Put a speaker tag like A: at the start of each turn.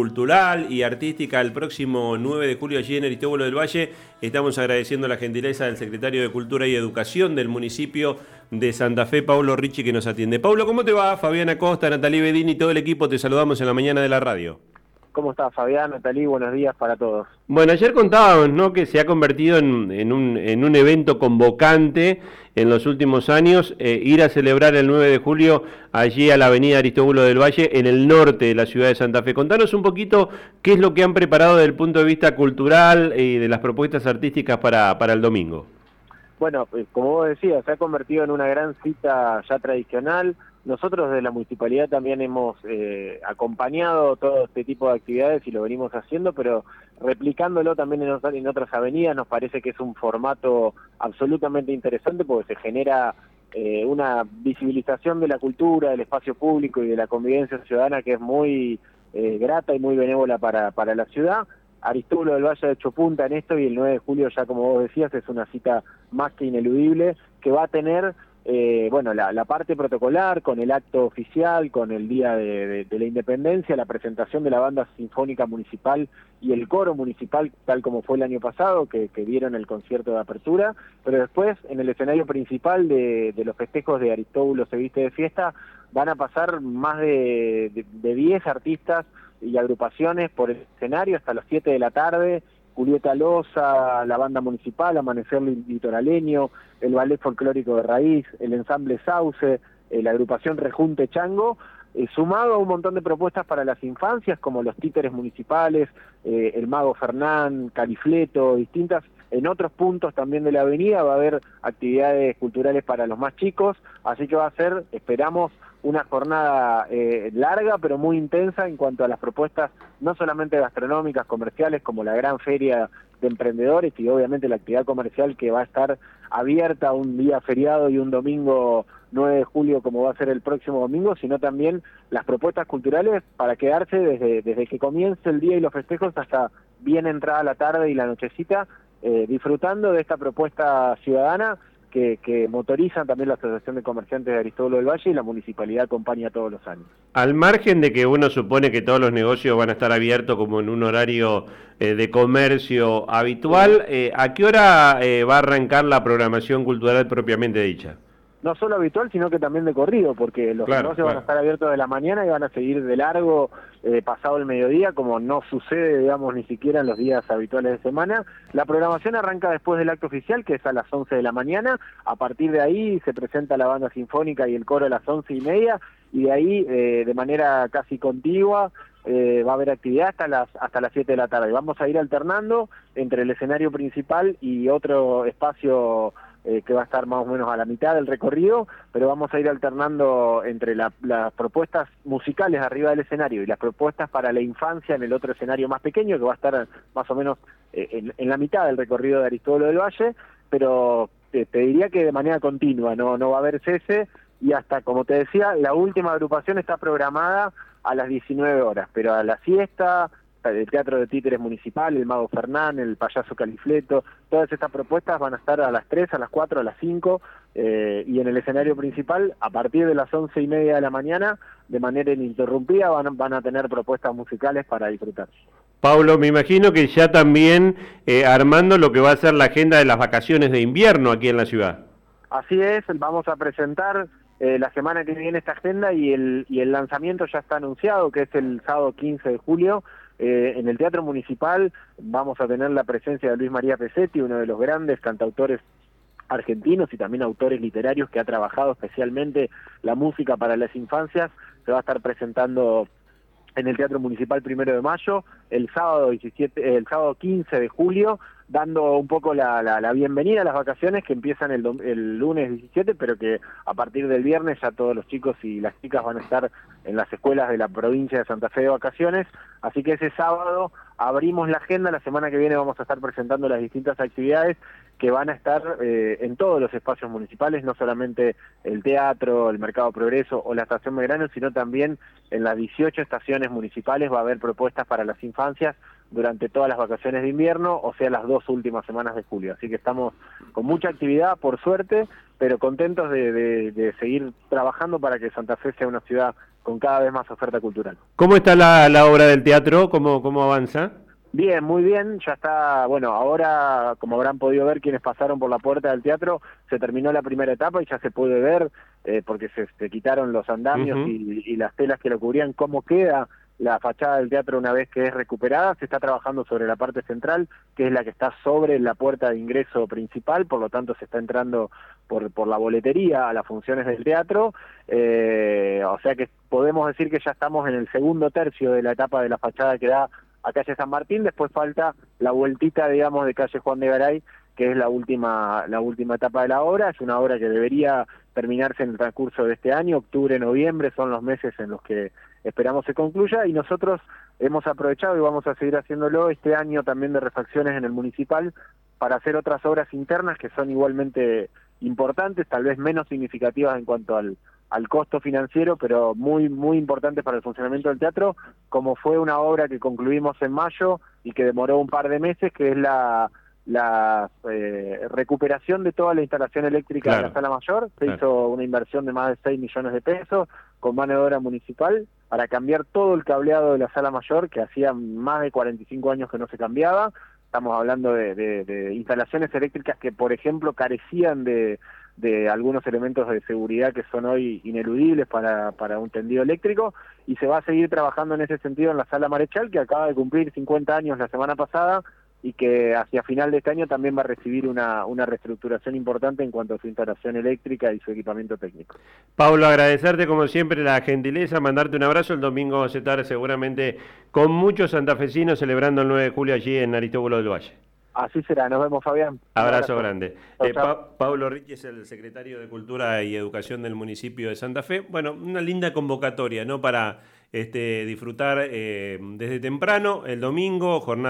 A: cultural y artística el próximo 9 de julio allí en Aristóbulo del Valle. Estamos agradeciendo la gentileza del secretario de Cultura y Educación del municipio de Santa Fe, Pablo Ricci, que nos atiende. Pablo, ¿cómo te va? Fabiana Costa, Natalie Bedini y todo el equipo, te saludamos en la mañana de la radio.
B: ¿Cómo estás, Fabián, Natalí? Buenos días para todos.
A: Bueno, ayer contábamos ¿no? que se ha convertido en, un, en un, evento convocante en los últimos años eh, ir a celebrar el 9 de julio allí a la avenida Aristóbulo del Valle, en el norte de la ciudad de Santa Fe. Contanos un poquito qué es lo que han preparado desde el punto de vista cultural y de las propuestas artísticas para el domingo.
B: Bueno, pues, como vos decías, se ha convertido en una gran cita ya tradicional nosotros de la municipalidad también hemos eh, acompañado todo este tipo de actividades y lo venimos haciendo, pero replicándolo también en, en otras avenidas nos parece que es un formato absolutamente interesante porque se genera eh, una visibilización de la cultura, del espacio público y de la convivencia ciudadana que es muy eh, grata y muy benévola para, para la ciudad. Aristóbulo del Valle ha hecho punta en esto y el 9 de julio ya como vos decías es una cita más que ineludible que va a tener eh, bueno, la, parte protocolar con el acto oficial, con el Día de, la Independencia, la presentación de la banda sinfónica municipal y el coro municipal, tal como fue el año pasado, que, que dieron el concierto de apertura, pero después en el escenario principal de, los festejos de Aristóbulo se viste de fiesta, van a pasar más de 10 artistas y agrupaciones por el escenario hasta las 7 de la tarde, Julieta Loza, la banda municipal, Amanecer Litoraleño, el Ballet Folclórico de Raíz, el Ensamble Sauce, eh, la agrupación Rejunte Chango, eh, sumado a un montón de propuestas para las infancias, como los títeres municipales, eh, el Mago Fernán, Califleto, distintas en otros puntos también de la avenida va a haber actividades culturales para los más chicos, así que va a ser, esperamos, una jornada eh, larga pero muy intensa en cuanto a las propuestas no solamente gastronómicas, comerciales, como la gran feria de emprendedores y obviamente la actividad comercial que va a estar abierta un día feriado y un domingo 9 de julio como va a ser el próximo domingo, sino también las propuestas culturales para quedarse desde, desde que comience el día y los festejos hasta bien entrada la tarde y la nochecita eh, disfrutando de esta propuesta ciudadana que, que, motorizan también la Asociación de Comerciantes de Aristóbulo del Valle y la municipalidad acompaña todos los años.
A: Al margen de que uno supone que todos los negocios van a estar abiertos como en un horario eh, de comercio habitual, eh, ¿a qué hora va a arrancar la programación cultural propiamente dicha?
B: No solo habitual, sino que también de corrido, porque los negocios van a estar abiertos de la mañana y van a seguir de largo eh, pasado el mediodía, como no sucede, digamos, ni siquiera en los días habituales de semana. La programación arranca después del acto oficial, que es a las 11 de la mañana. A partir de ahí se presenta la banda sinfónica y el coro a las once y media, y de ahí, eh, de manera casi contigua, eh, va a haber actividad hasta las hasta las 7 de la tarde. Vamos a ir alternando entre el escenario principal y otro espacio eh, que va a estar más o menos a la mitad del recorrido, pero vamos a ir alternando entre las propuestas musicales arriba del escenario y las propuestas para la infancia en el otro escenario más pequeño, que va a estar más o menos eh, en, la mitad del recorrido de Aristóbulo del Valle, pero te, diría que de manera continua, no, no va a haber cese y hasta, como te decía, la última agrupación está programada a las 19 horas, pero a la siesta, el Teatro de Títeres Municipal, el Mago Fernán, el Payaso Califleto, todas estas propuestas van a estar a las 3, a las 4, a las 5 eh, y en el escenario principal a partir de las 11 y media de la mañana de manera ininterrumpida van, van a tener propuestas musicales para disfrutar.
A: Pablo, me imagino que ya también eh, armando lo que va a ser la agenda de las vacaciones de invierno aquí en la ciudad.
B: Así es, vamos a presentar eh, la semana que viene esta agenda y el, y el lanzamiento ya está anunciado, que es el sábado 15 de julio, eh, en el Teatro Municipal vamos a tener la presencia de Luis María Pesetti, uno de los grandes cantautores argentinos y también autores literarios que ha trabajado especialmente la música para las infancias. Se va a estar presentando en el Teatro Municipal primero de mayo, el sábado 17, el sábado 15 de julio, dando un poco la, la, bienvenida a las vacaciones que empiezan el, el, lunes 17, pero que a partir del viernes ya todos los chicos y las chicas van a estar en las escuelas de la provincia de Santa Fe de vacaciones, así que ese sábado abrimos la agenda, la semana que viene vamos a estar presentando las distintas actividades que van a estar eh, en todos los espacios municipales, no solamente el teatro, el Mercado Progreso o la Estación Megrano, sino también en las 18 estaciones municipales va a haber propuestas para las infancias durante todas las vacaciones de invierno, o sea, las dos últimas semanas de julio. Así que estamos con mucha actividad, por suerte, pero contentos de, seguir trabajando para que Santa Fe sea una ciudad con cada vez más oferta cultural.
A: ¿Cómo está la, la obra del teatro? ¿Cómo, cómo avanza?
B: Bien, muy bien, ya está, bueno, ahora como habrán podido ver quienes pasaron por la puerta del teatro, se terminó la primera etapa y ya se puede ver, eh, porque se, quitaron los andamios y, y, las telas que lo cubrían, cómo queda la fachada del teatro una vez que es recuperada, se está trabajando sobre la parte central, que es la que está sobre la puerta de ingreso principal, por lo tanto se está entrando por, por la boletería a las funciones del teatro, eh, o sea que podemos decir que ya estamos en el segundo tercio de la etapa de la fachada que da a calle San Martín, después falta la vueltita, digamos, de calle Juan de Garay, que es la última, la última etapa de la obra, es una obra que debería terminarse en el transcurso de este año, octubre, noviembre, son los meses en los que esperamos se concluya, y nosotros hemos aprovechado y vamos a seguir haciéndolo este año también de refacciones en el municipal para hacer otras obras internas que son igualmente importantes, tal vez menos significativas en cuanto al, al costo financiero, pero muy, muy importante para el funcionamiento del teatro, como fue una obra que concluimos en mayo y que demoró un par de meses, que es la, la eh, recuperación de toda la instalación eléctrica de la sala mayor. Se hizo una inversión de más de 6 millones de pesos con mano de obra municipal para cambiar todo el cableado de la sala mayor, que hacía más de 45 años que no se cambiaba. Estamos hablando de, instalaciones eléctricas que, por ejemplo, carecían de de algunos elementos de seguridad que son hoy ineludibles para, para un tendido eléctrico y se va a seguir trabajando en ese sentido en la sala Marechal que acaba de cumplir 50 años la semana pasada y que hacia final de este año también va a recibir una, una reestructuración importante en cuanto a su instalación eléctrica y su equipamiento técnico.
A: Pablo, agradecerte como siempre la gentileza, mandarte un abrazo. El domingo vamos a estar seguramente con muchos santafesinos celebrando el 9 de julio allí en Aristóbulo del Valle.
B: Así será, nos vemos Fabián.
A: Abrazo, grande. Eh, Pablo Ricci es el secretario de Cultura y Educación del municipio de Santa Fe. Bueno, una linda convocatoria, ¿no? Para este, disfrutar eh, desde temprano, el domingo, jornada